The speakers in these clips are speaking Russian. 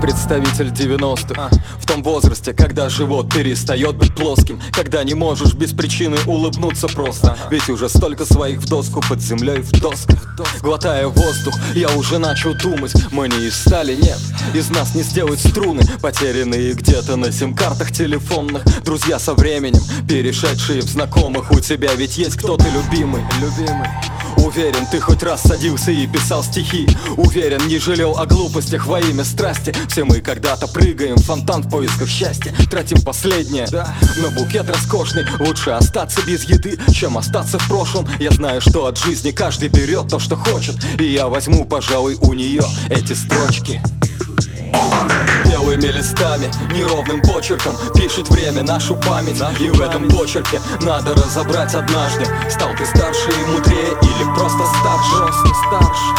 представитель 90-х В том возрасте, когда живот перестает быть плоским Когда не можешь без причины улыбнуться просто. Ведь уже столько своих в доску под землей в досках. Глотая воздух, я уже начал думать Мы не из стали, нет, из нас не сделать струны Потерянные где-то на сим-картах телефонных. Друзья со временем, перешедшие в знакомых У тебя ведь есть кто-то любимый, любимый Уверен, ты хоть раз садился и писал стихи. Уверен, не жалел о глупостях во имя страсти. Все мы когда-то прыгаем в фонтан в поисках счастья. Тратим последнее, да, но букет роскошный. Лучше остаться без еды, чем остаться в прошлом. Я знаю, что от жизни каждый берет то, что хочет. И я возьму, пожалуй, у нее эти строчки Белыми листами, неровным почерком Пишет время нашу память. И в этом почерке надо разобрать однажды Стал ты старше и мудрее или просто старше? Просто старше.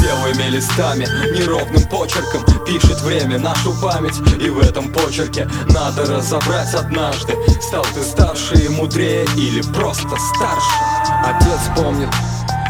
Белыми листами, неровным почерком Пишет время нашу память. И в этом почерке надо разобрать однажды Стал ты старше и мудрее или просто старше? Отец помнит,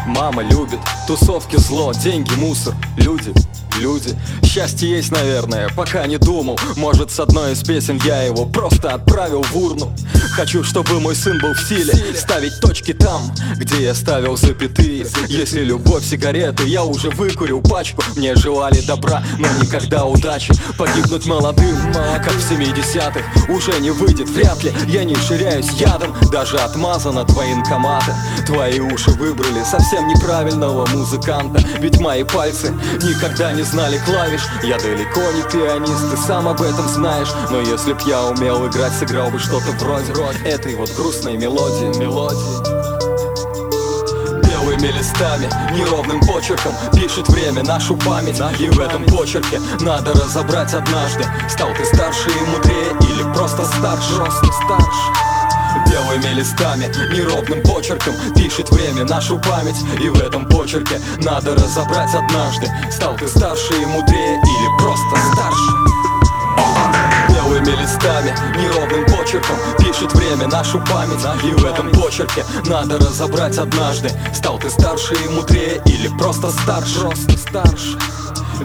мама любит Тусовки зло, деньги мусор, люди люди Счастье есть, наверное, пока не думал. Может, с одной из песен я его просто отправил в урну. Хочу, чтобы мой сын был в силе Ставить точки там, где я ставил запятые. Если любовь сигареты, я уже выкурил пачку. Мне желали добра, но никогда удачи. Погибнуть молодым, как в 70-х Уже не выйдет, вряд ли Я не ширяюсь ядом, даже отмазано твои инкоматы Твои уши выбрали совсем неправильного музыканта. Ведь мои пальцы никогда не знали клавиш. Я далеко не пианист, ты сам об этом знаешь. Но если б я умел играть, сыграл бы что-то вроде Этой вот грустной мелодии, мелодии. Белыми листами, неровным почерком Пишет время нашу память. И в этом почерке надо разобрать однажды Стал ты старше и мудрее или просто старше? Просто старше Белыми листами, неровным почерком Пишет время нашу память. И в этом почерке надо разобрать однажды Стал ты старше и мудрее или просто старше. Белыми листами, неровным почерком Пишет время нашу память. И в этом почерке надо разобрать однажды Стал ты старше и мудрее или просто старше. Просто старше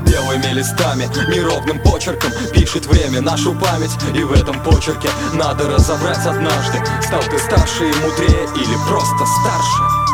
Белыми листами, неровным почерком Пишет время нашу память. И в этом почерке надо разобрать однажды Стал ты старше и мудрее или просто старше